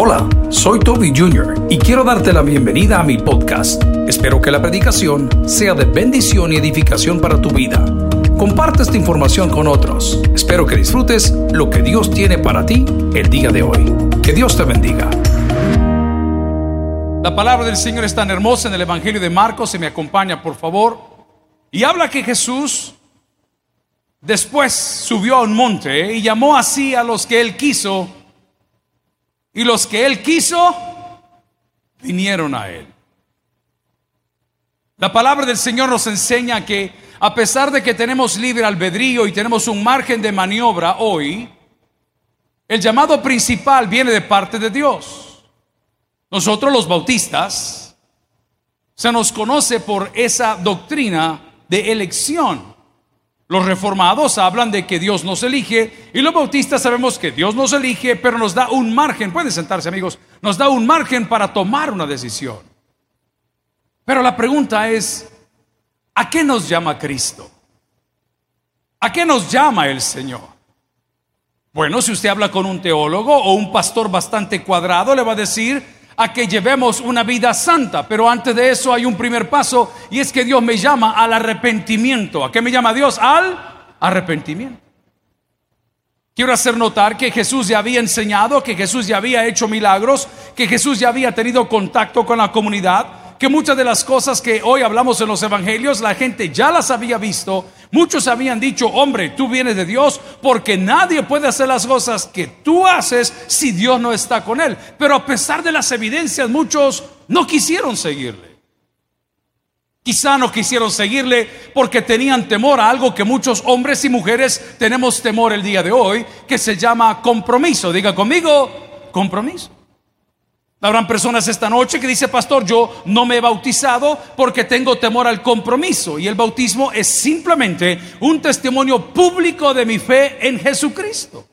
Hola, soy Toby Jr. y quiero darte la bienvenida a mi podcast. Espero que la predicación sea de bendición y edificación para tu vida. Comparte esta información con otros. Espero que disfrutes lo que Dios tiene para ti el día de hoy. Que Dios te bendiga. La palabra del Señor es tan hermosa en el Evangelio de Marcos, se me acompaña por favor, y habla que Jesús después subió a un monte y llamó así a los que él quiso y los que él quiso vinieron a él. La palabra del Señor nos enseña que a pesar de que tenemos libre albedrío y tenemos un margen de maniobra hoy, el llamado principal viene de parte de Dios. Nosotros los bautistas se nos conoce por esa doctrina de elección. Los reformados hablan de que Dios nos elige y los bautistas sabemos que Dios nos elige, pero nos da un margen, pueden sentarse amigos, nos da un margen para tomar una decisión. Pero la pregunta es, ¿a qué nos llama Cristo? ¿A qué nos llama el Señor? Bueno, si usted habla con un teólogo o un pastor bastante cuadrado, le va a decir, a que llevemos una vida santa. Pero antes de eso hay un primer paso y es que Dios me llama al arrepentimiento. ¿A qué me llama Dios? Al arrepentimiento. Quiero hacer notar que Jesús ya había enseñado, que Jesús ya había hecho milagros, que Jesús ya había tenido contacto con la comunidad, que muchas de las cosas que hoy hablamos en los evangelios, la gente ya las había visto. Muchos habían dicho, hombre, tú vienes de Dios porque nadie puede hacer las cosas que tú haces si Dios no está con él. Pero a pesar de las evidencias, muchos no quisieron seguirle. Quizá no quisieron seguirle porque tenían temor a algo que muchos hombres y mujeres tenemos temor el día de hoy, que se llama compromiso. Diga conmigo, compromiso. Habrán personas esta noche que dice, pastor, yo no me he bautizado porque tengo temor al compromiso. Y el bautismo es simplemente un testimonio público de mi fe en Jesucristo.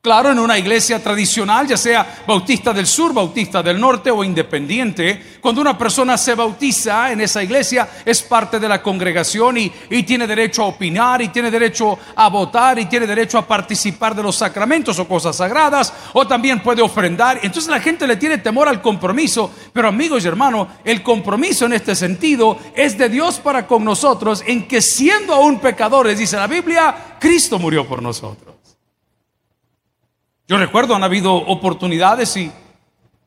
Claro, en una iglesia tradicional, ya sea bautista del sur, bautista del norte o independiente, cuando una persona se bautiza en esa iglesia es parte de la congregación y, y, tiene derecho a opinar y tiene derecho a votar y tiene derecho a participar de los sacramentos o cosas sagradas o también puede ofrendar. Entonces la gente le tiene temor al compromiso, pero amigos y hermanos, el compromiso en este sentido es de Dios para con nosotros en que siendo aún pecadores, dice la Biblia, Cristo murió por nosotros. Yo recuerdo, han habido oportunidades y,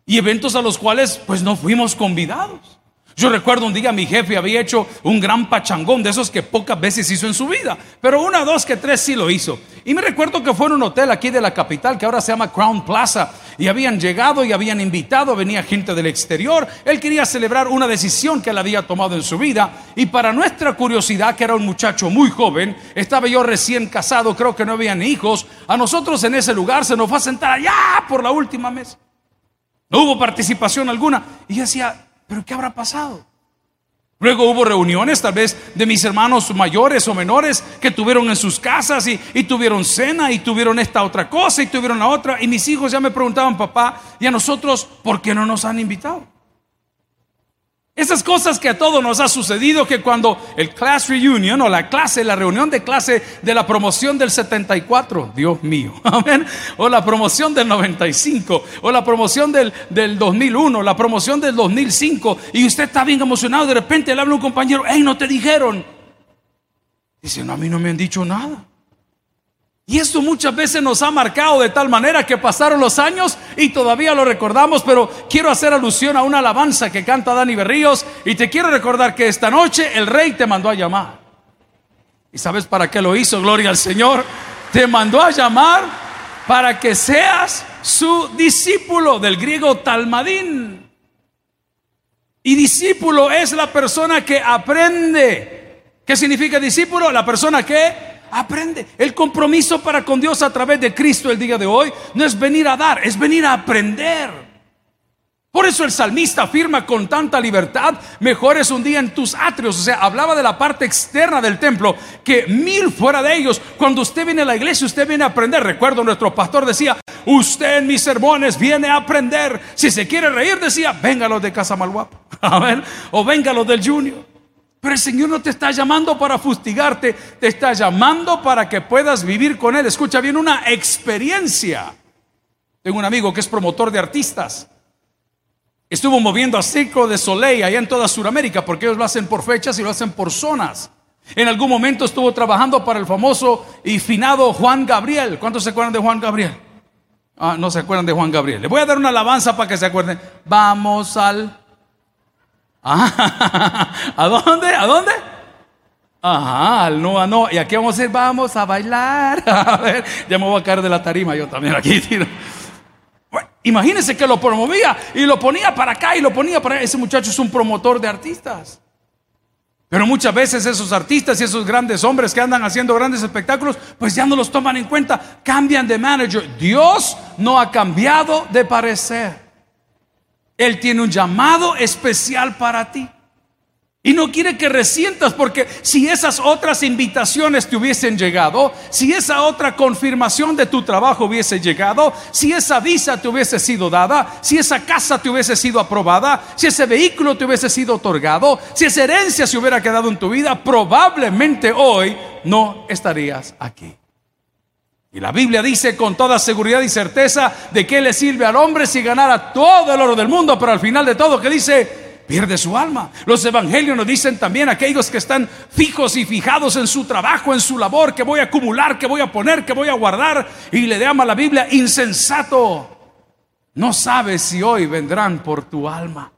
y, eventos a los cuales pues no fuimos convidados. Yo recuerdo un día mi jefe había hecho un gran pachangón de esos que pocas veces hizo en su vida, pero una, dos, que tres sí lo hizo. Y me recuerdo que fue en un hotel aquí de la capital que ahora se llama Crown Plaza y habían llegado y habían invitado, venía gente del exterior. Él quería celebrar una decisión que él había tomado en su vida y para nuestra curiosidad, que era un muchacho muy joven, estaba yo recién casado, creo que no habían hijos, a nosotros en ese lugar se nos fue a sentar allá por la última mesa. No hubo participación alguna y yo decía, pero ¿qué habrá pasado? Luego hubo reuniones tal vez de mis hermanos mayores o menores que tuvieron en sus casas y, y, tuvieron cena y tuvieron esta otra cosa y tuvieron la otra. Y mis hijos ya me preguntaban, papá, ¿y a nosotros por qué no nos han invitado? Esas cosas que a todos nos ha sucedido, que cuando el class reunion o la clase, la reunión de clase de la promoción del 74, Dios mío, amén, o la promoción del 95, o la promoción del, del 2001, la promoción del 2005, y usted está bien emocionado, de repente le habla un compañero, hey, no te dijeron. Dice, no, a mí no me han dicho nada. Y esto muchas veces nos ha marcado de tal manera que pasaron los años y todavía lo recordamos, pero quiero hacer alusión a una alabanza que canta Dani Berríos y te quiero recordar que esta noche el rey te mandó a llamar. ¿Y sabes para qué lo hizo? Gloria al Señor. Te mandó a llamar para que seas su discípulo del griego talmadín. Y discípulo es la persona que aprende. ¿Qué significa discípulo? La persona que aprende. El compromiso para con Dios a través de Cristo el día de hoy no es venir a dar, es venir a aprender. Por eso el salmista afirma con tanta libertad, mejor es un día en tus atrios. O sea, hablaba de la parte externa del templo, que mil fuera de ellos. Cuando usted viene a la iglesia, usted viene a aprender. Recuerdo, nuestro pastor decía, usted en mis sermones viene a aprender. Si se quiere reír, decía, venga los de Casa Malguapa. Amén. O venga los del Junior. Pero el Señor no te está llamando para fustigarte, te está llamando para que puedas vivir con Él. Escucha bien, una experiencia. Tengo un amigo que es promotor de artistas. Estuvo moviendo a Circo de Soleil allá en toda Sudamérica porque ellos lo hacen por fechas y lo hacen por zonas. En algún momento estuvo trabajando para el famoso y finado Juan Gabriel. ¿Cuántos se acuerdan de Juan Gabriel? Ah, no se acuerdan de Juan Gabriel. Le voy a dar una alabanza para que se acuerden. Vamos al... Ah, ¿A dónde? ¿A dónde? Ajá, al no, a no. Y aquí vamos a decir, vamos a bailar. A ver, ya me voy a caer de la tarima yo también aquí. imagínense que lo promovía y lo ponía para acá y lo ponía para allá. Ese muchacho es un promotor de artistas. Pero muchas veces esos artistas y esos grandes hombres que andan haciendo grandes espectáculos, pues ya no los toman en cuenta, cambian de manager. Dios no ha cambiado de parecer. Él tiene un llamado especial para ti. Y no quiere que resientas porque si esas otras invitaciones te hubiesen llegado, si esa otra confirmación de tu trabajo hubiese llegado, si esa visa te hubiese sido dada, si esa casa te hubiese sido aprobada, si ese vehículo te hubiese sido otorgado, si esa herencia se hubiera quedado en tu vida, probablemente hoy no estarías aquí. Y la Biblia dice con toda seguridad y certeza de que le sirve al hombre si ganara todo el oro del mundo, pero al final de todo que dice, pierde su alma. Los evangelios nos dicen también aquellos que están fijos y fijados en su trabajo, en su labor, que voy a acumular, que voy a poner, que voy a guardar. Y le llama la Biblia insensato. No sabes si hoy vendrán por tu alma.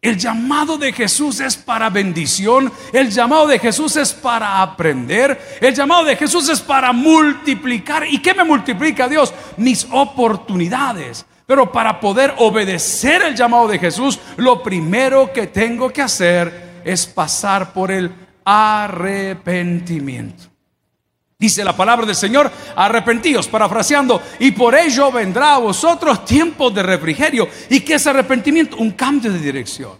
El llamado de Jesús es para bendición, el llamado de Jesús es para aprender, el llamado de Jesús es para multiplicar. ¿Y qué me multiplica Dios? Mis oportunidades. Pero para poder obedecer el llamado de Jesús, lo primero que tengo que hacer es pasar por el arrepentimiento. Dice la palabra del Señor, arrepentíos, parafraseando, y por ello vendrá a vosotros tiempo de refrigerio. ¿Y qué es arrepentimiento? Un cambio de dirección.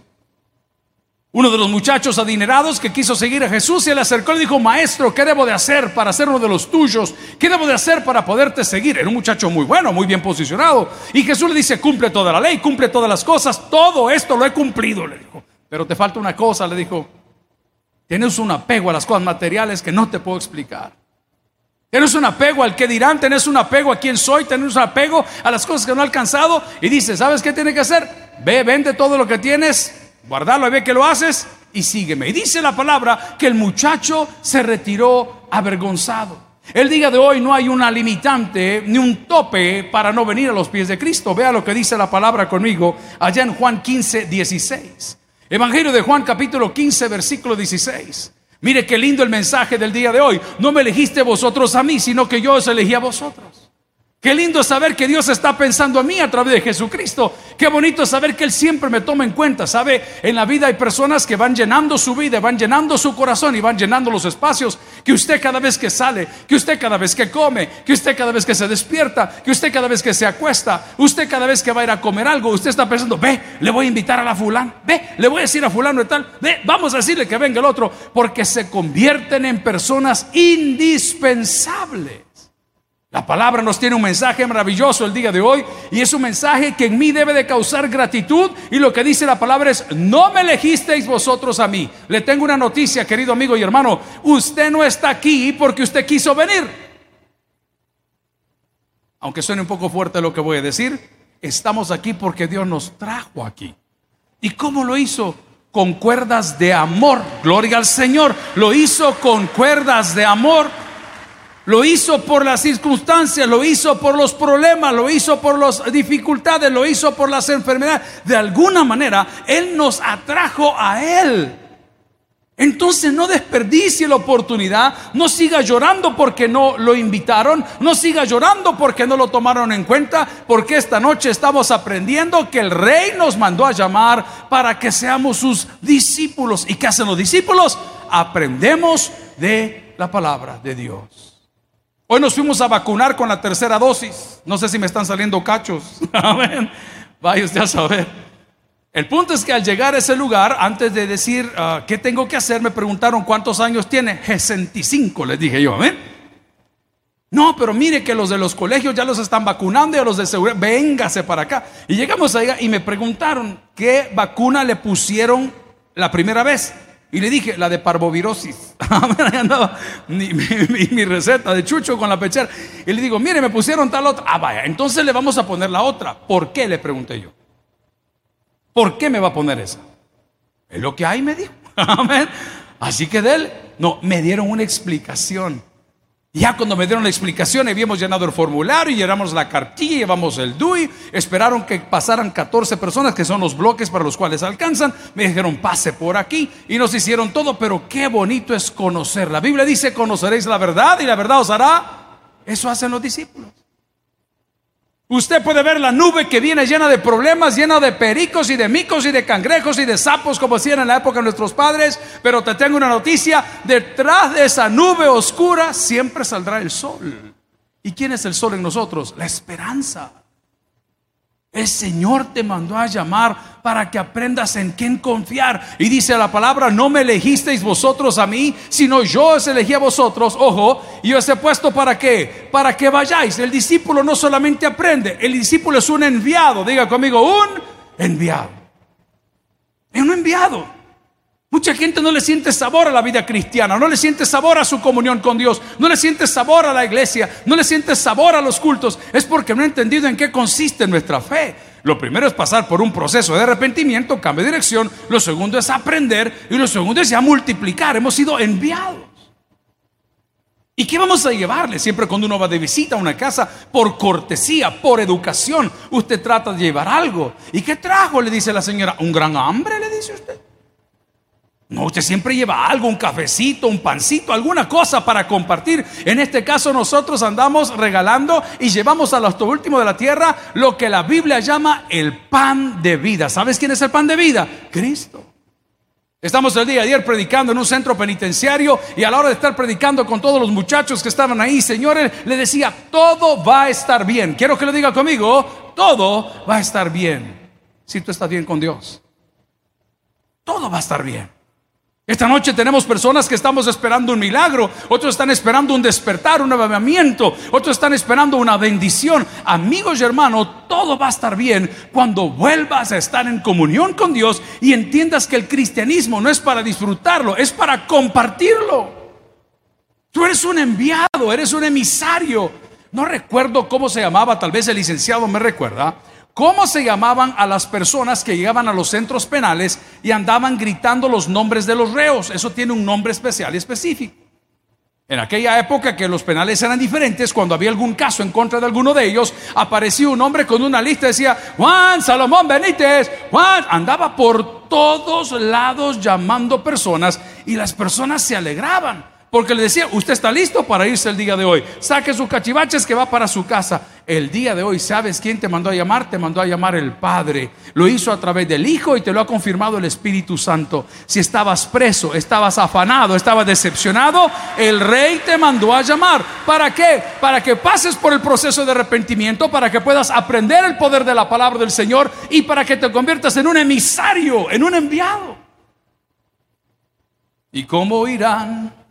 Uno de los muchachos adinerados que quiso seguir a Jesús se le acercó y dijo, maestro, ¿qué debo de hacer para ser uno de los tuyos? ¿Qué debo de hacer para poderte seguir? Era un muchacho muy bueno, muy bien posicionado. Y Jesús le dice, cumple toda la ley, cumple todas las cosas, todo esto lo he cumplido, le dijo. Pero te falta una cosa, le dijo, tienes un apego a las cosas materiales que no te puedo explicar. Tienes un apego al que dirán, tienes un apego a quién soy, tienes un apego a las cosas que no he alcanzado. Y dice, ¿sabes qué tiene que hacer? Ve, vende todo lo que tienes guardarlo, ve que lo haces y sígueme. Y dice la palabra que el muchacho se retiró avergonzado. El día de hoy no hay una limitante ni un tope para no venir a los pies de Cristo. Vea lo que dice la palabra conmigo allá en Juan 15, 16. Evangelio de Juan capítulo 15, versículo 16. Mire qué lindo el mensaje del día de hoy. No me elegiste vosotros a mí, sino que yo os elegí a vosotros. Qué lindo saber que Dios está pensando a mí a través de Jesucristo. Qué bonito saber que Él siempre me toma en cuenta. Sabe, en la vida hay personas que van llenando su vida, van llenando su corazón y van llenando los espacios. Que usted cada vez que sale, que usted cada vez que come, que usted cada vez que se despierta, que usted cada vez que se acuesta, usted cada vez que va a ir a comer algo, usted está pensando, ve, le voy a invitar a la fulana, ve, le voy a decir a fulano y tal, ve, vamos a decirle que venga el otro, porque se convierten en personas indispensables. La palabra nos tiene un mensaje maravilloso el día de hoy y es un mensaje que en mí debe de causar gratitud y lo que dice la palabra es, no me elegisteis vosotros a mí. Le tengo una noticia, querido amigo y hermano, usted no está aquí porque usted quiso venir. Aunque suene un poco fuerte lo que voy a decir, estamos aquí porque Dios nos trajo aquí. ¿Y cómo lo hizo? Con cuerdas de amor. Gloria al Señor. Lo hizo con cuerdas de amor lo hizo por las circunstancias, lo hizo por los problemas, lo hizo por las dificultades, lo hizo por las enfermedades. De alguna manera, Él nos atrajo a Él. Entonces no desperdicie la oportunidad, no siga llorando porque no lo invitaron, no siga llorando porque no lo tomaron en cuenta, porque esta noche estamos aprendiendo que el rey nos mandó a llamar para que seamos sus discípulos. ¿Y qué hacen los discípulos? Aprendemos de la palabra de Dios. Hoy nos fuimos a vacunar con la tercera dosis. No sé si me están saliendo cachos. Amén. Vaya usted a saber. El punto es que al llegar a ese lugar, antes de decir ah, qué tengo que hacer, me preguntaron cuántos años tiene. 65, les dije yo. Amén. No, pero mire que los de los colegios ya los están vacunando y a los de seguridad, véngase para acá. Y llegamos allá y me preguntaron qué vacuna le pusieron la primera vez. Y le dije, la de parvovirosis. Ahí andaba mi, mi- mi receta de chucho con la pechera. Y le digo, mire, me pusieron tal otra. Ah, vaya, entonces le vamos a poner la otra. ¿Por qué? Le pregunté yo. ¿Por qué me va a poner esa? Es lo que hay, me dijo. Amén. Así que de él, no, me dieron una explicación. Ya cuando me dieron la explicación, habíamos llenado el formulario, llenamos la cartilla, llevamos el DUI, esperaron que pasaran 14 personas, que son los bloques para los cuales alcanzan, me dijeron pase por aquí y nos hicieron todo, pero qué bonito es conocer. La Biblia dice, conoceréis la verdad y la verdad os hará. Eso hacen los discípulos. Usted puede ver la nube que viene llena de problemas, llena de pericos y de micos y de cangrejos y de sapos, como hacían en la época de nuestros padres. Pero te tengo una noticia: detrás de esa nube oscura siempre saldrá el sol. ¿Y quién es el sol en nosotros? La esperanza. El Señor te mandó a llamar para que aprendas en quién confiar. Y dice la palabra, no me elegisteis vosotros a mí, sino yo os elegí a vosotros. Ojo, y os he puesto para qué? Para que vayáis. El discípulo no solamente aprende, el discípulo es un enviado. Diga conmigo, un enviado. Es un enviado. Mucha gente no le siente sabor a la vida cristiana, no le siente sabor a su comunión con Dios, no le siente sabor a la iglesia, no le siente sabor a los cultos. Es porque no ha entendido en qué consiste nuestra fe. Lo primero es pasar por un proceso de arrepentimiento, cambio de dirección. Lo segundo es aprender y lo segundo es ya multiplicar. Hemos sido enviados. ¿Y qué vamos a llevarle? Siempre cuando uno va de visita a una casa, por cortesía, por educación, usted trata de llevar algo. ¿Y qué trajo? Le dice la señora. ¿Un gran hambre? Le dice usted. No, usted siempre lleva algo, un cafecito, un pancito, alguna cosa para compartir. En este caso nosotros andamos regalando y llevamos a los últimos de la tierra lo que la Biblia llama el pan de vida. ¿Sabes quién es el pan de vida? Cristo. Estamos el día de ayer predicando en un centro penitenciario y a la hora de estar predicando con todos los muchachos que estaban ahí, señores, le decía, todo va a estar bien. Quiero que lo diga conmigo, todo va a estar bien. Si tú estás bien con Dios, todo va a estar bien. Esta noche tenemos personas que estamos esperando un milagro, otros están esperando un despertar, un avivamiento, otros están esperando una bendición. Amigos y hermanos, todo va a estar bien cuando vuelvas a estar en comunión con Dios y entiendas que el cristianismo no es para disfrutarlo, es para compartirlo. Tú eres un enviado, eres un emisario. No recuerdo cómo se llamaba, tal vez el licenciado me recuerda. ¿Cómo se llamaban a las personas que llegaban a los centros penales y andaban gritando los nombres de los reos? Eso tiene un nombre especial y específico. En aquella época que los penales eran diferentes, cuando había algún caso en contra de alguno de ellos, aparecía un hombre con una lista, decía, Juan Salomón Benítez, Juan, andaba por todos lados llamando personas y las personas se alegraban. Porque le decía, usted está listo para irse el día de hoy. Saque sus cachivaches que va para su casa. El día de hoy, ¿sabes quién te mandó a llamar? Te mandó a llamar el Padre. Lo hizo a través del Hijo y te lo ha confirmado el Espíritu Santo. Si estabas preso, estabas afanado, estabas decepcionado, el Rey te mandó a llamar. ¿Para qué? Para que pases por el proceso de arrepentimiento, para que puedas aprender el poder de la palabra del Señor y para que te conviertas en un emisario, en un enviado. ¿Y cómo irán?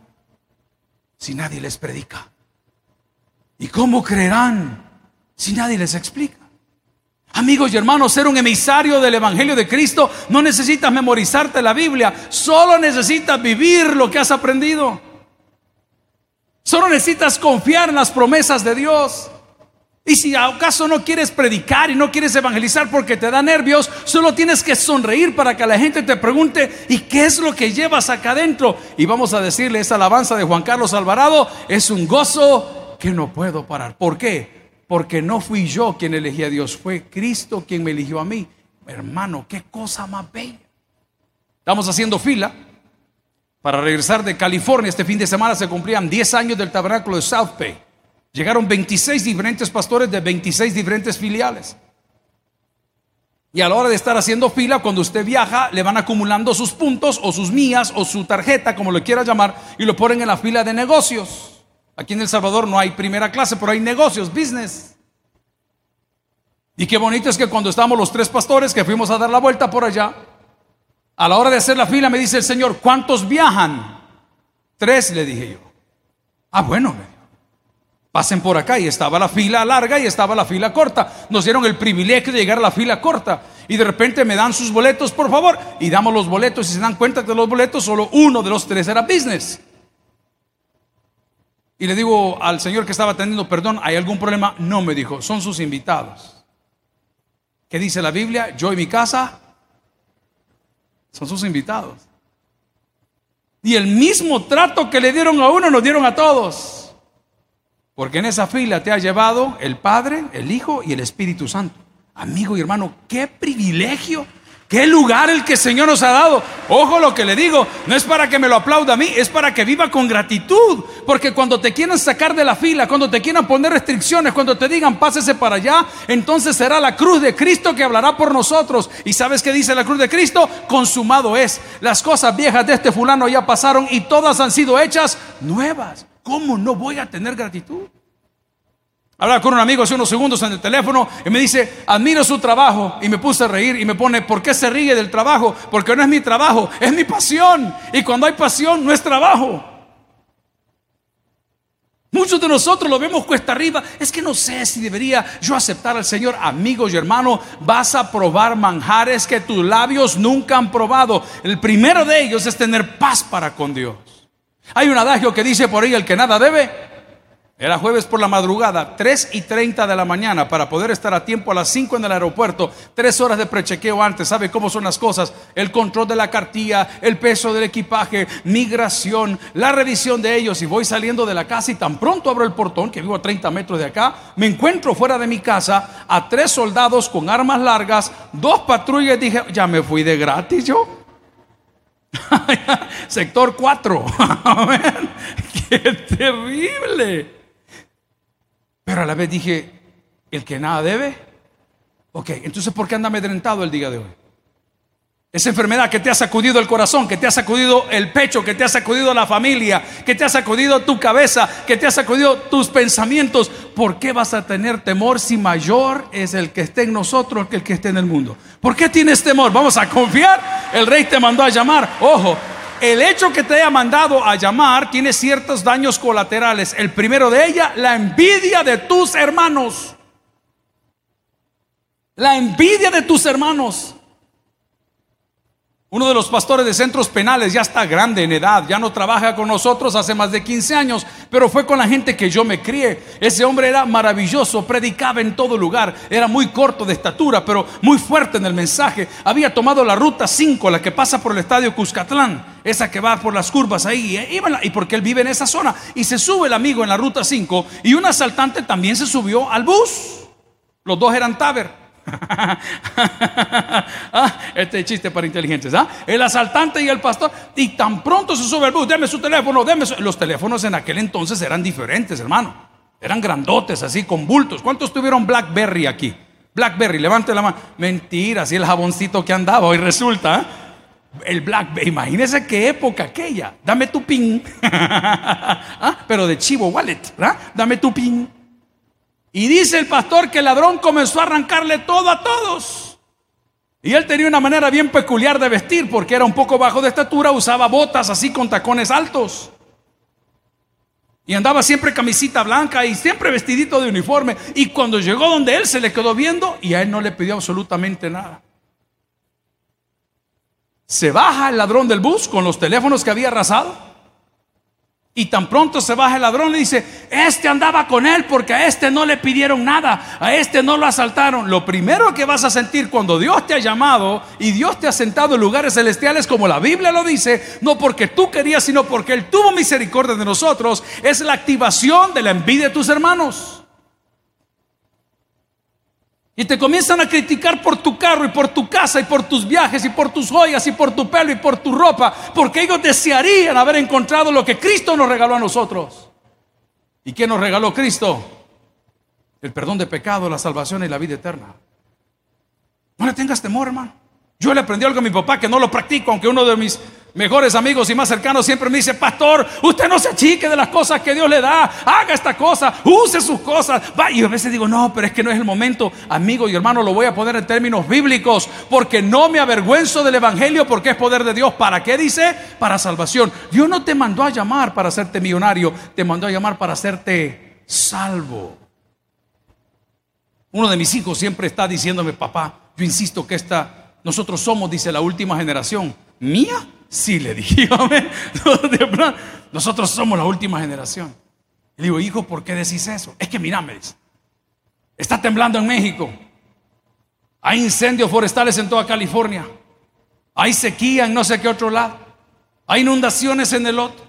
Si nadie les predica? ¿Y cómo creerán si nadie les explica? Amigos y hermanos, ser un emisario del Evangelio de Cristo no necesitas memorizarte la Biblia, solo necesitas vivir lo que has aprendido. Solo necesitas confiar en las promesas de Dios. Y si acaso no quieres predicar y no quieres evangelizar porque te da nervios, solo tienes que sonreír para que la gente te pregunte, ¿y qué es lo que llevas acá adentro? Y vamos a decirle, esa alabanza de Juan Carlos Alvarado es un gozo que no puedo parar. ¿Por qué? Porque no fui yo quien elegí a Dios, fue Cristo quien me eligió a mí. Hermano, qué cosa más bella. Estamos haciendo fila para regresar de California. Este fin de semana se cumplían 10 años del tabernáculo de South Bay. Llegaron 26 diferentes pastores de 26 diferentes filiales. Y a la hora de estar haciendo fila, cuando usted viaja, le van acumulando sus puntos o sus mías o su tarjeta, como lo quiera llamar, y lo ponen en la fila de negocios. Aquí en El Salvador no hay primera clase, pero hay negocios, business. Y qué bonito es que cuando estamos los tres pastores que fuimos a dar la vuelta por allá, a la hora de hacer la fila me dice el Señor, ¿cuántos viajan? Tres, le dije yo. Ah, bueno, pasen por acá. Y estaba la fila larga y estaba la fila corta. Nos dieron el privilegio de llegar a la fila corta. Y de repente me dan sus boletos, por favor. Y damos los boletos. Y se dan cuenta que los boletos solo uno de los tres era business. Y le digo al señor que estaba atendiendo, perdón, ¿hay algún problema? No, me dijo, son sus invitados. ¿Qué dice la Biblia? Yo y mi casa son sus invitados. Y el mismo trato que le dieron a uno, nos dieron a todos. Porque en esa fila te ha llevado el Padre, el Hijo y el Espíritu Santo. Amigo y hermano, qué privilegio Qué lugar el que el Señor nos ha dado. Ojo lo que le digo, no es para que me lo aplauda a mí, es para que viva con gratitud. Porque cuando te quieran sacar de la fila, cuando te quieran poner restricciones, cuando te digan pásese para allá, entonces será la cruz de Cristo que hablará por nosotros. ¿Y sabes qué dice la cruz de Cristo? Consumado es. Las cosas viejas de este fulano ya pasaron y todas han sido hechas nuevas. ¿Cómo no voy a tener gratitud? Hablaba con un amigo hace unos segundos en el teléfono y me dice, admiro su trabajo. Y me puse a reír y me pone, ¿por qué se ríe del trabajo? Porque no es mi trabajo, es mi pasión. Y cuando hay pasión, no es trabajo. Muchos de nosotros lo vemos cuesta arriba. Es que no sé si debería yo aceptar al Señor. Amigos y hermanos, vas a probar manjares que tus labios nunca han probado. El primero de ellos es tener paz para con Dios. Hay un adagio que dice por ahí, el que nada debe, era jueves por la madrugada, 3 y 30 de la mañana, para poder estar a tiempo a las 5 en el aeropuerto, tres horas de prechequeo antes. ¿Sabe cómo son las cosas? El control de la cartilla, el peso del equipaje, migración, la revisión de ellos. Y voy saliendo de la casa y tan pronto abro el portón, que vivo a 30 metros de acá, me encuentro fuera de mi casa a tres soldados con armas largas, dos patrullas. Dije, ya me fui de gratis yo. Sector 4. ¡Qué terrible! Pero a la vez dije, el que nada debe. Ok, entonces ¿por qué anda amedrentado el día de hoy? Esa enfermedad que te ha sacudido el corazón, que te ha sacudido el pecho, que te ha sacudido la familia, que te ha sacudido tu cabeza, que te ha sacudido tus pensamientos. ¿Por qué vas a tener temor si mayor es el que esté en nosotros que el que esté en el mundo? ¿Por qué tienes temor? Vamos a confiar. El rey te mandó a llamar. Ojo, el hecho que te haya mandado a llamar tiene ciertos daños colaterales. El primero de ella, la envidia de tus hermanos. La envidia de tus hermanos. Uno de los pastores de centros penales ya está grande en edad, ya no trabaja con nosotros hace más de 15 años, pero fue con la gente que yo me crié. Ese hombre era maravilloso, predicaba en todo lugar, era muy corto de estatura, pero muy fuerte en el mensaje. Había tomado la ruta 5, la que pasa por el estadio Cuscatlán, esa que va por las curvas ahí, y porque él vive en esa zona. Y se sube el amigo en la ruta 5 y un asaltante también se subió al bus. Los dos eran Taber. Ah, este chiste para inteligentes. ¿ah? El asaltante y el pastor. Y tan pronto se sube el bus, deme su teléfono, deme Los teléfonos en aquel entonces eran diferentes, hermano. Eran grandotes, así, con bultos. ¿Cuántos tuvieron Blackberry aquí? Blackberry, levante la mano. Mentira, así el jaboncito que andaba. Hoy resulta. ¿ah? El Blackberry, imagínese qué época aquella. Dame tu pin. Pero de chivo wallet, Dame tu pin. Y dice el pastor que el ladrón comenzó a arrancarle todo a todos. Y él tenía una manera bien peculiar de vestir porque era un poco bajo de estatura, usaba botas así con tacones altos. Y andaba siempre camisita blanca y siempre vestidito de uniforme. Y cuando llegó donde él se le quedó viendo y a él no le pidió absolutamente nada. Se baja el ladrón del bus con los teléfonos que había arrasado y tan pronto se baja el ladrón y dice, este andaba con él porque a este no le pidieron nada, a este no lo asaltaron. Lo primero que vas a sentir cuando Dios te ha llamado y Dios te ha sentado en lugares celestiales como la Biblia lo dice, no porque tú querías, sino porque Él tuvo misericordia de nosotros, es la activación de la envidia de tus hermanos. Y te comienzan a criticar por tu carro y por tu casa y por tus viajes y por tus joyas y por tu pelo y por tu ropa, porque ellos desearían haber encontrado lo que Cristo nos regaló a nosotros. ¿Y qué nos regaló Cristo? El perdón de pecado, la salvación y la vida eterna. No le tengas temor, hermano. Yo le aprendí algo a mi papá que no lo practico, aunque uno de mis mejores amigos y más cercanos siempre me dice, pastor, usted no se achique de las cosas que Dios le da, haga esta cosa, use sus cosas. Va. Y a veces digo, no, pero es que no es el momento, amigo y hermano, lo voy a poner en términos bíblicos, porque no me avergüenzo del Evangelio, porque es poder de Dios. ¿Para qué dice? Para salvación. Dios no te mandó a llamar para hacerte millonario, te mandó a llamar para hacerte salvo. Uno de mis hijos siempre está diciéndome, papá, yo insisto que esta nosotros somos, dice la última generación. ¿Mía? Sí, le dije. Nosotros somos la última generación. Le digo, hijo, ¿por qué decís eso? Es que mira, me dice, está temblando en México. Hay incendios forestales en toda California. Hay sequía en no sé qué otro lado. Hay inundaciones en el otro.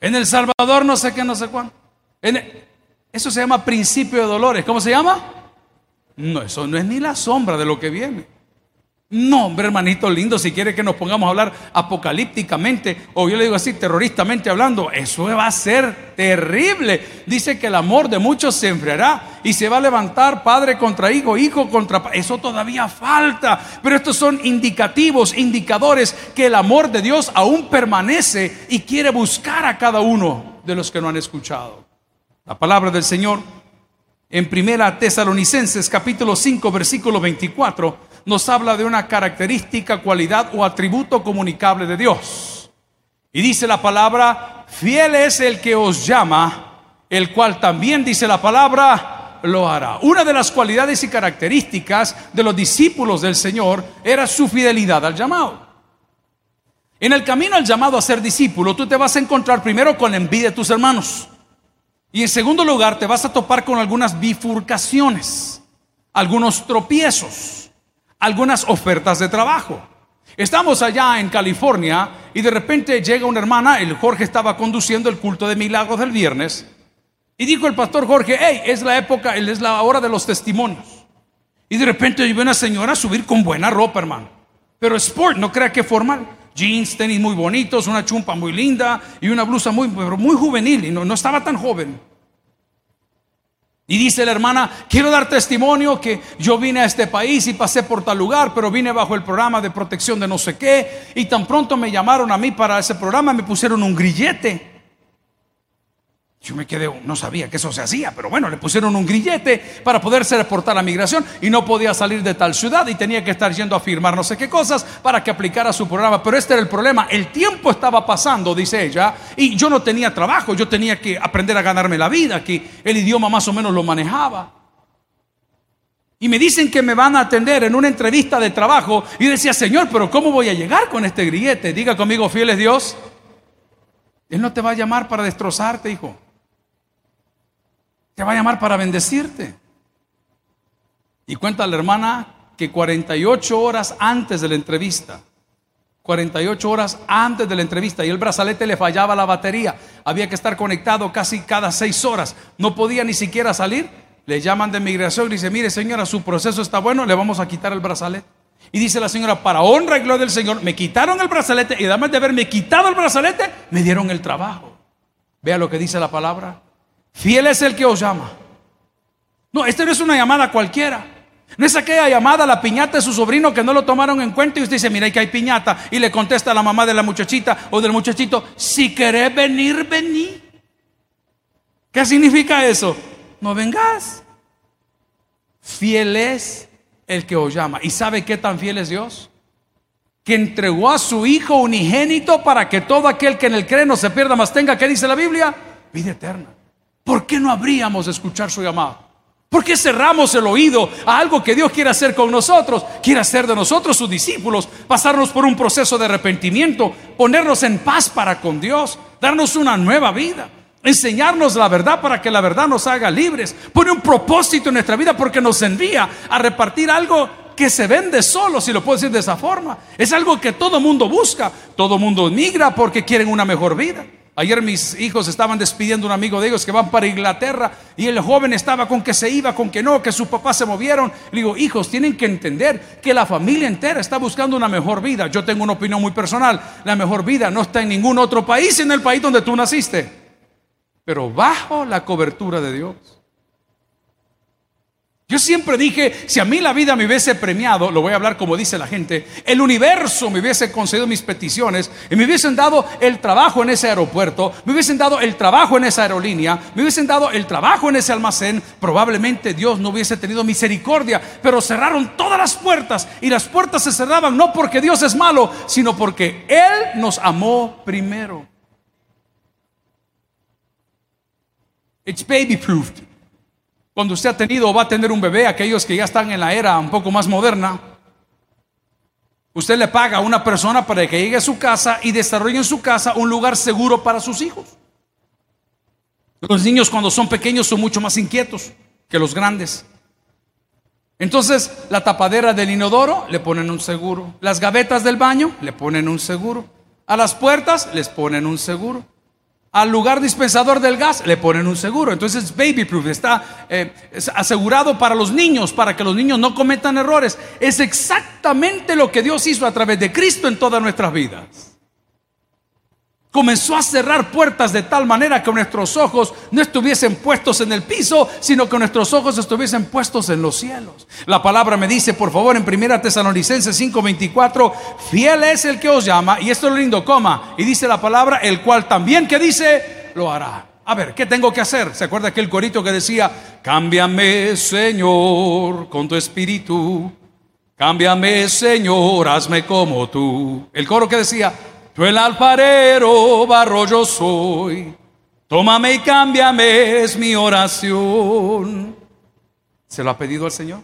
En El Salvador no sé qué, no sé cuándo. eso se llama principio de dolores. ¿Cómo se llama? No, eso no es ni la sombra de lo que viene. No, hombre, hermanito lindo, si quiere que nos pongamos a hablar apocalípticamente, o yo le digo así, terroristamente hablando, eso va a ser terrible. Dice que el amor de muchos se enfriará y se va a levantar padre contra hijo, hijo contra... Eso todavía falta, pero estos son indicativos, indicadores que el amor de Dios aún permanece y quiere buscar a cada uno de los que no han escuchado. La palabra del Señor en Primera Tesalonicenses capítulo 5 versículo 24 nos habla de una característica, cualidad o atributo comunicable de Dios. Y dice la palabra, fiel es el que os llama, el cual también dice la palabra, lo hará. Una de las cualidades y características de los discípulos del Señor era su fidelidad al llamado. En el camino al llamado a ser discípulo, tú te vas a encontrar primero con la envidia de tus hermanos. Y en segundo lugar, te vas a topar con algunas bifurcaciones, algunos tropiezos algunas ofertas de trabajo. Estamos allá en California y de repente llega una hermana, el Jorge estaba conduciendo el culto de milagros del viernes, y dijo el pastor Jorge, hey, es la época, es la hora de los testimonios. Y de repente ve una señora subir con buena ropa, hermano. Pero sport, no crea que formal. Jeans, tenis muy bonitos, una chumpa muy linda y una blusa muy, muy juvenil. Y no, no estaba tan joven. Y dice la hermana, quiero dar testimonio que yo vine a este país y pasé por tal lugar, pero vine bajo el programa de protección de no sé qué, y tan pronto me llamaron a mí para ese programa, me pusieron un grillete. Yo me quedé, no sabía que eso se hacía, pero bueno, le pusieron un grillete para poderse reportar a migración y no podía salir de tal ciudad y tenía que estar yendo a firmar no sé qué cosas para que aplicara su programa. Pero este era el problema, el tiempo estaba pasando, dice ella, y yo no tenía trabajo, yo tenía que aprender a ganarme la vida, que el idioma más o menos lo manejaba. Y me dicen que me van a atender en una entrevista de trabajo y decía, Señor, pero ¿cómo voy a llegar con este grillete? Diga conmigo, fiel es Dios. Él no te va a llamar para destrozarte, hijo. Te va a llamar para bendecirte. Y cuenta la hermana que 48 horas antes de la entrevista, 48 horas antes de la entrevista y el brazalete le fallaba la batería, había que estar conectado casi cada 6 horas, no podía ni siquiera salir, le llaman de migración y dice, mire señora, su proceso está bueno, le vamos a quitar el brazalete. Y dice la señora, para honra y gloria del Señor, me quitaron el brazalete y además de haberme quitado el brazalete, me dieron el trabajo. Vea lo que dice la palabra. Fiel es el que os llama. No, esta no es una llamada cualquiera. No es aquella llamada la piñata de su sobrino que no lo tomaron en cuenta y usted dice, mira, que hay piñata. Y le contesta a la mamá de la muchachita o del muchachito, si querés venir, vení. ¿Qué significa eso? No vengas. Fiel es el que os llama. ¿Y sabe qué tan fiel es Dios? Que entregó a su Hijo unigénito para que todo aquel que en él cree no se pierda, más tenga, ¿qué dice la Biblia? Vida eterna. ¿Por qué no habríamos de escuchar su llamado? ¿Por qué cerramos el oído a algo que Dios quiere hacer con nosotros? Quiere hacer de nosotros sus discípulos, pasarnos por un proceso de arrepentimiento, ponernos en paz para con Dios, darnos una nueva vida, enseñarnos la verdad para que la verdad nos haga libres, pone un propósito en nuestra vida porque nos envía a repartir algo que se vende solo, si lo puedo decir de esa forma. Es algo que todo mundo busca, todo mundo migra porque quieren una mejor vida. Ayer mis hijos estaban despidiendo a un amigo de ellos que van para Inglaterra y el joven estaba con que se iba, con que no, que sus papás se movieron. Le digo, hijos, tienen que entender que la familia entera está buscando una mejor vida. Yo tengo una opinión muy personal. La mejor vida no está en ningún otro país, en el país donde tú naciste, pero bajo la cobertura de Dios. Yo siempre dije, si a mí la vida me hubiese premiado, lo voy a hablar como dice la gente, el universo me hubiese concedido mis peticiones y me hubiesen dado el trabajo en ese aeropuerto, me hubiesen dado el trabajo en esa aerolínea, me hubiesen dado el trabajo en ese almacén, probablemente Dios no hubiese tenido misericordia, pero cerraron todas las puertas y las puertas se cerraban no porque Dios es malo, sino porque Él nos amó primero. It's baby proofed. Cuando usted ha tenido o va a tener un bebé, aquellos que ya están en la era un poco más moderna, usted le paga a una persona para que llegue a su casa y desarrolle en su casa un lugar seguro para sus hijos. Los niños cuando son pequeños son mucho más inquietos que los grandes. Entonces, la tapadera del inodoro le ponen un seguro. Las gavetas del baño le ponen un seguro. A las puertas les ponen un seguro. Al lugar dispensador del gas le ponen un seguro. Entonces, baby proof está eh, asegurado para los niños, para que los niños no cometan errores. Es exactamente lo que Dios hizo a través de Cristo en todas nuestras vidas comenzó a cerrar puertas de tal manera que nuestros ojos no estuviesen puestos en el piso, sino que nuestros ojos estuviesen puestos en los cielos. La palabra me dice, por favor, en 1 Tesalonicenses 5:24, fiel es el que os llama, y esto es lo lindo, coma, y dice la palabra, el cual también que dice, lo hará. A ver, ¿qué tengo que hacer? ¿Se acuerda aquel corito que decía, cámbiame Señor con tu espíritu? Cámbiame Señor, hazme como tú. El coro que decía, Tú el alfarero, barro yo soy. Tómame y cámbiame, es mi oración. ¿Se lo ha pedido al Señor?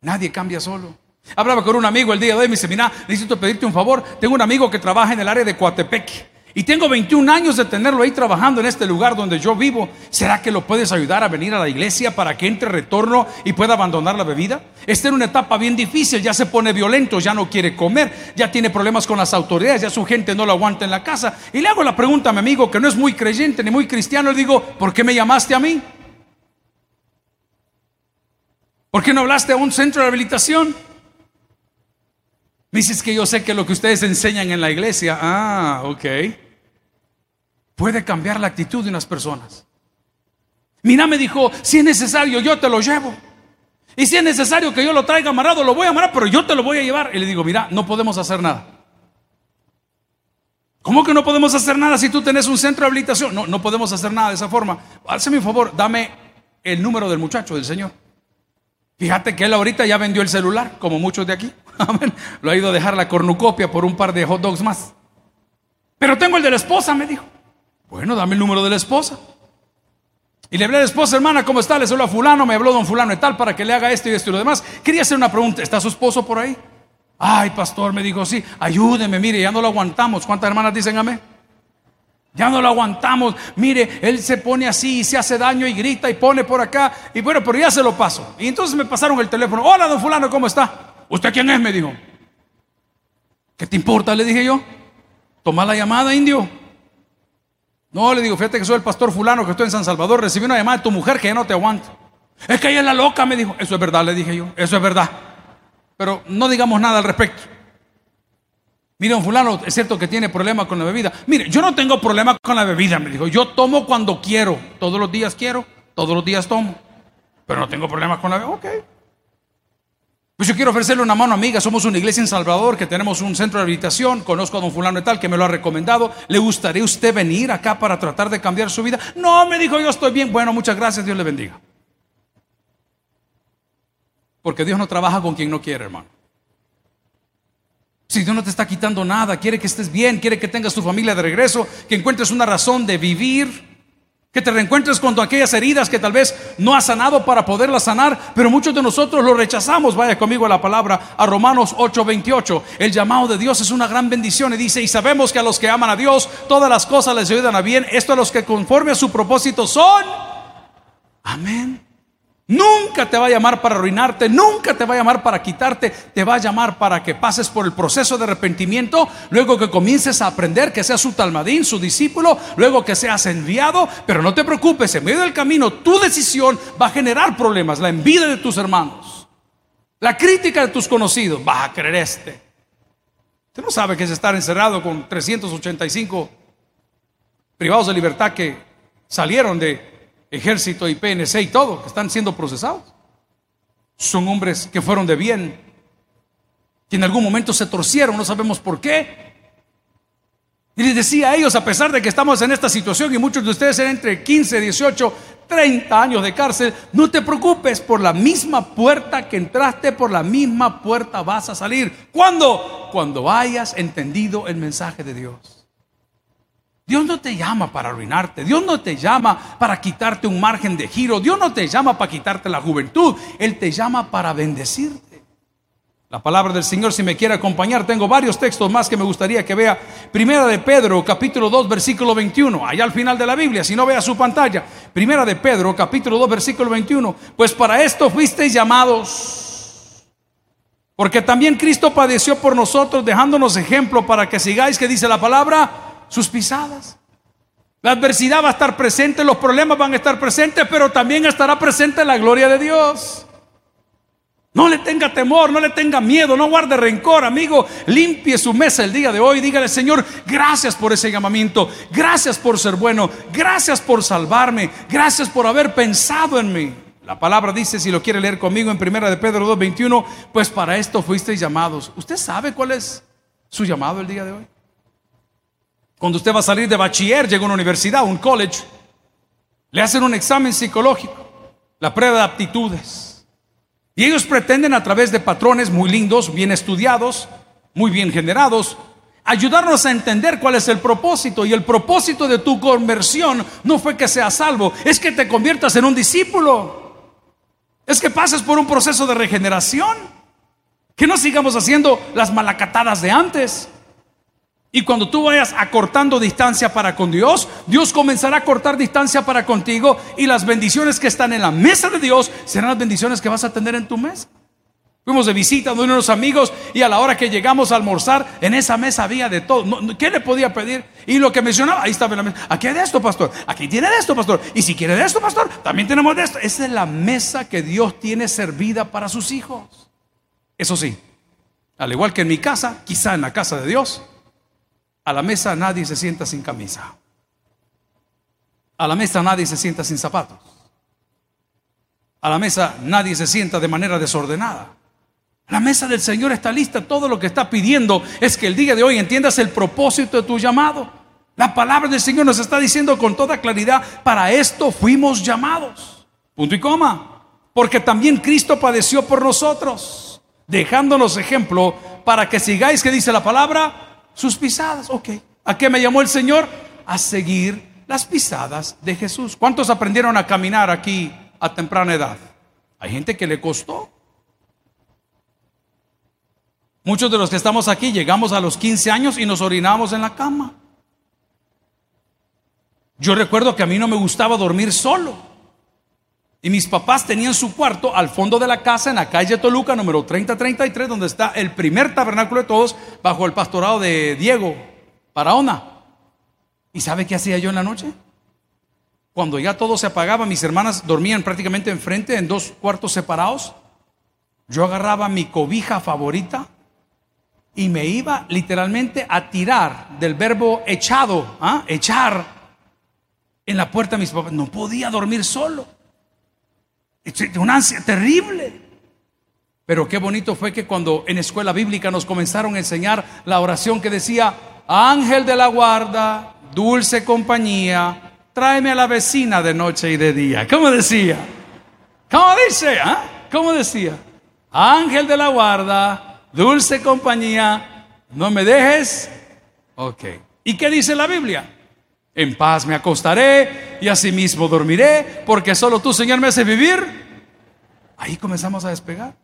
Nadie cambia solo. Hablaba con un amigo el día de hoy, me dice, mira, necesito pedirte un favor. Tengo un amigo que trabaja en el área de Coatepec. Y tengo 21 años de tenerlo ahí trabajando en este lugar donde yo vivo. ¿Será que lo puedes ayudar a venir a la iglesia para que entre retorno y pueda abandonar la bebida? Está en una etapa bien difícil, ya se pone violento, ya no quiere comer, ya tiene problemas con las autoridades, ya su gente no lo aguanta en la casa. Y le hago la pregunta a mi amigo que no es muy creyente ni muy cristiano, le digo, ¿por qué me llamaste a mí? ¿Por qué no hablaste a un centro de rehabilitación? Dices que yo sé que lo que ustedes enseñan en la iglesia, ah, ok, puede cambiar la actitud de unas personas. Mira, me dijo, si es necesario, yo te lo llevo. Y si es necesario que yo lo traiga amarrado, lo voy a amarrar, pero yo te lo voy a llevar. Y le digo, mira, no podemos hacer nada. ¿Cómo que no podemos hacer nada si tú tenés un centro de habilitación? No, no podemos hacer nada de esa forma. Hazme un favor, dame el número del muchacho, del Señor. Fíjate que él ahorita ya vendió el celular, como muchos de aquí. Lo ha ido a dejar la cornucopia por un par de hot dogs más. Pero tengo el de la esposa, me dijo. Bueno, dame el número de la esposa. Y le hablé a la esposa, hermana, ¿cómo está? Le habló a fulano, me habló don fulano y tal para que le haga esto y esto y lo demás. Quería hacer una pregunta, ¿está su esposo por ahí? Ay, pastor, me dijo, sí, ayúdeme, mire, ya no lo aguantamos. ¿Cuántas hermanas dicen amén? Ya no lo aguantamos. Mire, él se pone así y se hace daño y grita y pone por acá. Y bueno, pero ya se lo paso. Y entonces me pasaron el teléfono. Hola, don fulano, ¿cómo está? ¿Usted quién es? Me dijo. ¿Qué te importa? Le dije yo. Toma la llamada, indio. No, le digo, fíjate que soy el pastor fulano que estoy en San Salvador. Recibí una llamada de tu mujer que ya no te aguanta. Es que ella es la loca, me dijo. Eso es verdad, le dije yo. Eso es verdad. Pero no digamos nada al respecto. Mire, don fulano, es cierto que tiene problemas con la bebida. Mire, yo no tengo problema con la bebida, me dijo. Yo tomo cuando quiero. Todos los días quiero, todos los días tomo. Pero no tengo problemas con la bebida. Ok. Pues yo quiero ofrecerle una mano amiga. Somos una iglesia en Salvador que tenemos un centro de rehabilitación. Conozco a don fulano y tal que me lo ha recomendado. ¿Le gustaría usted venir acá para tratar de cambiar su vida? No, me dijo, yo estoy bien. Bueno, muchas gracias. Dios le bendiga. Porque Dios no trabaja con quien no quiere, hermano. Si Dios no te está quitando nada, quiere que estés bien, quiere que tengas tu familia de regreso, que encuentres una razón de vivir, que te reencuentres con aquellas heridas que tal vez no has sanado para poderlas sanar, pero muchos de nosotros lo rechazamos. Vaya conmigo a la palabra, a Romanos 8:28. El llamado de Dios es una gran bendición y dice, y sabemos que a los que aman a Dios, todas las cosas les ayudan a bien, esto a los que conforme a su propósito son. Amén. Nunca te va a llamar para arruinarte, nunca te va a llamar para quitarte, te va a llamar para que pases por el proceso de arrepentimiento, luego que comiences a aprender, que seas su talmadín, su discípulo, luego que seas enviado, pero no te preocupes, en medio del camino tu decisión va a generar problemas, la envidia de tus hermanos, la crítica de tus conocidos, va a creer este. Usted no sabe que es estar encerrado con 385 privados de libertad que salieron de ejército y PNC y todo, que están siendo procesados. Son hombres que fueron de bien, que en algún momento se torcieron, no sabemos por qué. Y les decía a ellos, a pesar de que estamos en esta situación y muchos de ustedes eran entre 15, 18, 30 años de cárcel, no te preocupes, por la misma puerta que entraste, por la misma puerta vas a salir. ¿Cuándo? Cuando hayas entendido el mensaje de Dios. Dios no te llama para arruinarte, Dios no te llama para quitarte un margen de giro, Dios no te llama para quitarte la juventud, Él te llama para bendecirte. La palabra del Señor, si me quiere acompañar, tengo varios textos más que me gustaría que vea. Primera de Pedro, capítulo 2, versículo 21, allá al final de la Biblia, si no vea su pantalla. Primera de Pedro, capítulo 2, versículo 21. Pues para esto fuisteis llamados. Porque también Cristo padeció por nosotros, dejándonos ejemplo para que sigáis, que dice la palabra, sus pisadas. La adversidad va a estar presente, los problemas van a estar presentes, pero también estará presente la gloria de Dios. No le tenga temor, no le tenga miedo, no guarde rencor, amigo. Limpie su mesa el día de hoy. Dígale, Señor, gracias por ese llamamiento. Gracias por ser bueno. Gracias por salvarme. Gracias por haber pensado en mí. La palabra dice, si lo quiere leer conmigo en primera de Pedro 2.21, pues para esto fuisteis llamados. ¿Usted sabe cuál es su llamado el día de hoy? Cuando usted va a salir de bachiller, llega a una universidad, un college, le hacen un examen psicológico, la prueba de aptitudes. Y ellos pretenden a través de patrones muy lindos, bien estudiados, muy bien generados, ayudarnos a entender cuál es el propósito. Y el propósito de tu conversión no fue que seas salvo, es que te conviertas en un discípulo. Es que pases por un proceso de regeneración. Que no sigamos haciendo las malacatadas de antes. Y cuando tú vayas acortando distancia para con Dios, Dios comenzará a cortar distancia para contigo y las bendiciones que están en la mesa de Dios serán las bendiciones que vas a tener en tu mesa. Fuimos de visita de unos amigos y a la hora que llegamos a almorzar, en esa mesa había de todo. ¿Qué le podía pedir? Y lo que mencionaba, ahí estaba en la mesa. Aquí hay de esto, pastor. Aquí tiene de esto, pastor. Y si quiere de esto, pastor, también tenemos de esto. Esa es la mesa que Dios tiene servida para sus hijos. Eso sí, al igual que en mi casa, quizá en la casa de Dios, a la mesa nadie se sienta sin camisa. A la mesa nadie se sienta sin zapatos. A la mesa nadie se sienta de manera desordenada. La mesa del Señor está lista. Todo lo que está pidiendo es que el día de hoy entiendas el propósito de tu llamado. La palabra del Señor nos está diciendo con toda claridad, para esto fuimos llamados. Punto y coma. Porque también Cristo padeció por nosotros, dejándonos ejemplo para que sigáis, que dice la palabra, sus pisadas. Ok. ¿A qué me llamó el Señor? A seguir las pisadas de Jesús. ¿Cuántos aprendieron a caminar aquí a temprana edad? Hay gente que le costó. Muchos de los que estamos aquí llegamos a los 15 años y nos orinamos en la cama. Yo recuerdo que a mí no me gustaba dormir solo. Y mis papás tenían su cuarto al fondo de la casa en la calle Toluca, número 3033, donde está el primer tabernáculo de todos, bajo el pastorado de Diego Paraona. ¿Y sabe qué hacía yo en la noche? Cuando ya todo se apagaba, mis hermanas dormían prácticamente enfrente, en dos cuartos separados. Yo agarraba mi cobija favorita y me iba literalmente a tirar del verbo echado, ¿ah? echar en la puerta de mis papás. No podía dormir solo. Una ansia terrible. Pero qué bonito fue que cuando en escuela bíblica nos comenzaron a enseñar la oración que decía, ángel de la guarda, dulce compañía, tráeme a la vecina de noche y de día. ¿Cómo decía? ¿Cómo dice? ¿Ah? ¿Cómo decía? Ángel de la guarda, dulce compañía, no me dejes. Ok. ¿Y qué dice la Biblia? En paz me acostaré y asimismo dormiré, porque solo tú, Señor, me haces vivir. Ahí comenzamos a despegar.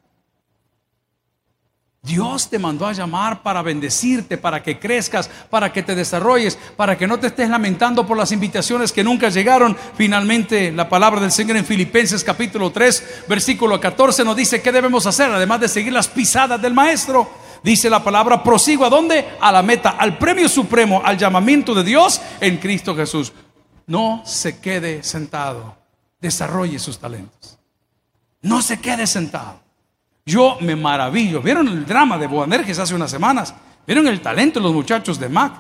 Dios te mandó a llamar para bendecirte, para que crezcas, para que te desarrolles, para que no te estés lamentando por las invitaciones que nunca llegaron. Finalmente, la palabra del Señor en Filipenses capítulo 3, versículo 14 nos dice qué debemos hacer, además de seguir las pisadas del Maestro. Dice la palabra, prosigo a dónde? A la meta, al premio supremo, al llamamiento de Dios en Cristo Jesús. No se quede sentado, desarrolle sus talentos. No se quede sentado. Yo me maravillo. ¿Vieron el drama de Boanerges hace unas semanas? ¿Vieron el talento de los muchachos de MAC?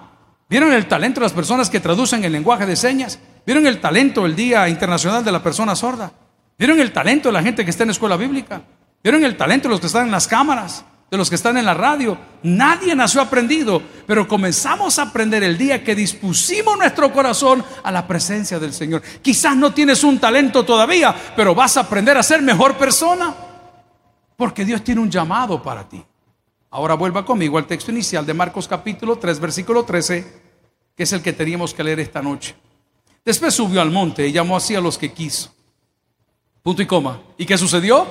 ¿Vieron el talento de las personas que traducen el lenguaje de señas? ¿Vieron el talento del Día Internacional de la Persona Sorda? ¿Vieron el talento de la gente que está en la escuela bíblica? ¿Vieron el talento de los que están en las cámaras? De los que están en la radio. Nadie nació aprendido, pero comenzamos a aprender el día que dispusimos nuestro corazón a la presencia del Señor. Quizás no tienes un talento todavía, pero vas a aprender a ser mejor persona, porque Dios tiene un llamado para ti. Ahora vuelva conmigo al texto inicial de Marcos capítulo 3, versículo 13, que es el que teníamos que leer esta noche. Después subió al monte y llamó así a los que quiso. Punto y coma. ¿Y qué sucedió?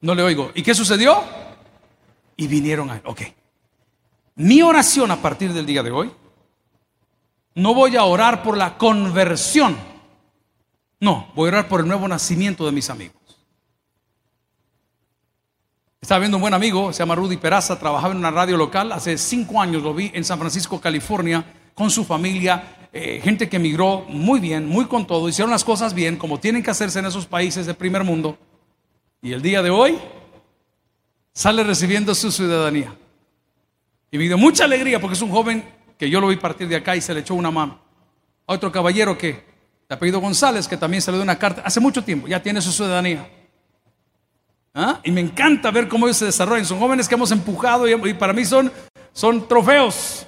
No le oigo. ¿Y qué sucedió? Y vinieron a él. Ok. Mi oración a partir del día de hoy, no voy a orar por la conversión. No, voy a orar por el nuevo nacimiento de mis amigos. Estaba viendo un buen amigo, se llama Rudy Peraza, trabajaba en una radio local, hace cinco años lo vi en San Francisco, California, con su familia, eh, gente que emigró muy bien, muy con todo, hicieron las cosas bien, como tienen que hacerse en esos países de primer mundo. Y el día de hoy sale recibiendo su ciudadanía. Y me dio mucha alegría porque es un joven que yo lo vi partir de acá y se le echó una mano. A otro caballero que, de apellido González, que también se le dio una carta hace mucho tiempo, ya tiene su ciudadanía. ¿Ah? Y me encanta ver cómo ellos se desarrollan. Son jóvenes que hemos empujado y, para mí son, son trofeos.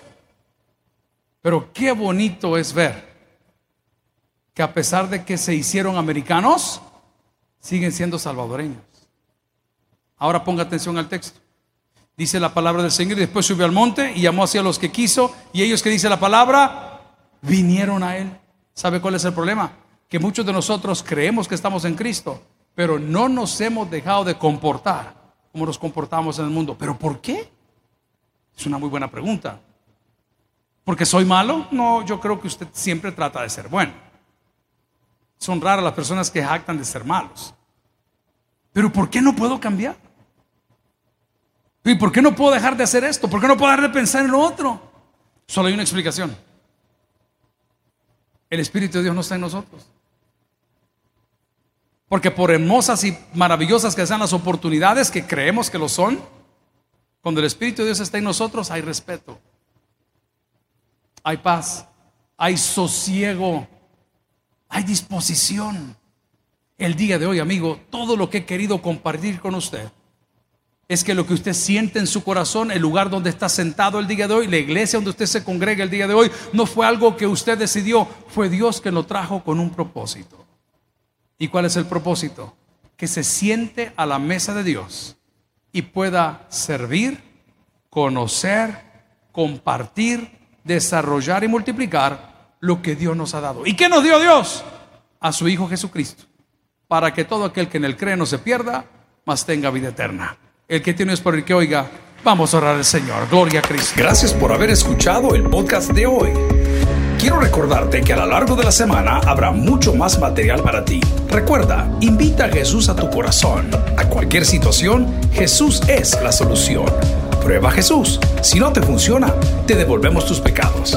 Pero qué bonito es ver que a pesar de que se hicieron americanos, siguen siendo salvadoreños. Ahora ponga atención al texto. Dice la palabra del Señor y después subió al monte y llamó hacia los que quiso y ellos que dice la palabra, vinieron a él. ¿Sabe cuál es el problema? Que muchos de nosotros creemos que estamos en Cristo, pero no nos hemos dejado de comportar como nos comportamos en el mundo. ¿Pero por qué? Es una muy buena pregunta. ¿Porque soy malo? No, yo creo que usted siempre trata de ser bueno. Son raras las personas que jactan de ser malos. Pero ¿por qué no puedo cambiar? ¿Y por qué no puedo dejar de hacer esto? ¿Por qué no puedo dejar de pensar en lo otro? Solo hay una explicación. El Espíritu de Dios no está en nosotros. Porque por hermosas y maravillosas que sean las oportunidades que creemos que lo son, cuando el Espíritu de Dios está en nosotros hay respeto, hay paz, hay sosiego, hay disposición. El día de hoy, amigo, todo lo que he querido compartir con usted es que lo que usted siente en su corazón, el lugar donde está sentado el día de hoy, la iglesia donde usted se congrega el día de hoy, no fue algo que usted decidió, fue Dios que lo trajo con un propósito. ¿Y cuál es el propósito? Que se siente a la mesa de Dios y pueda servir, conocer, compartir, desarrollar y multiplicar lo que Dios nos ha dado. ¿Y qué nos dio Dios? A su Hijo Jesucristo, para que todo aquel que en él cree no se pierda, mas tenga vida eterna. El que tiene es por el que oiga, vamos a orar al Señor. Gloria a Cristo. Gracias por haber escuchado el podcast de hoy. Quiero recordarte que a lo largo de la semana habrá mucho más material para ti. Recuerda, invita a Jesús a tu corazón. A cualquier situación, Jesús es la solución. Prueba Jesús. Si no te funciona, te devolvemos tus pecados.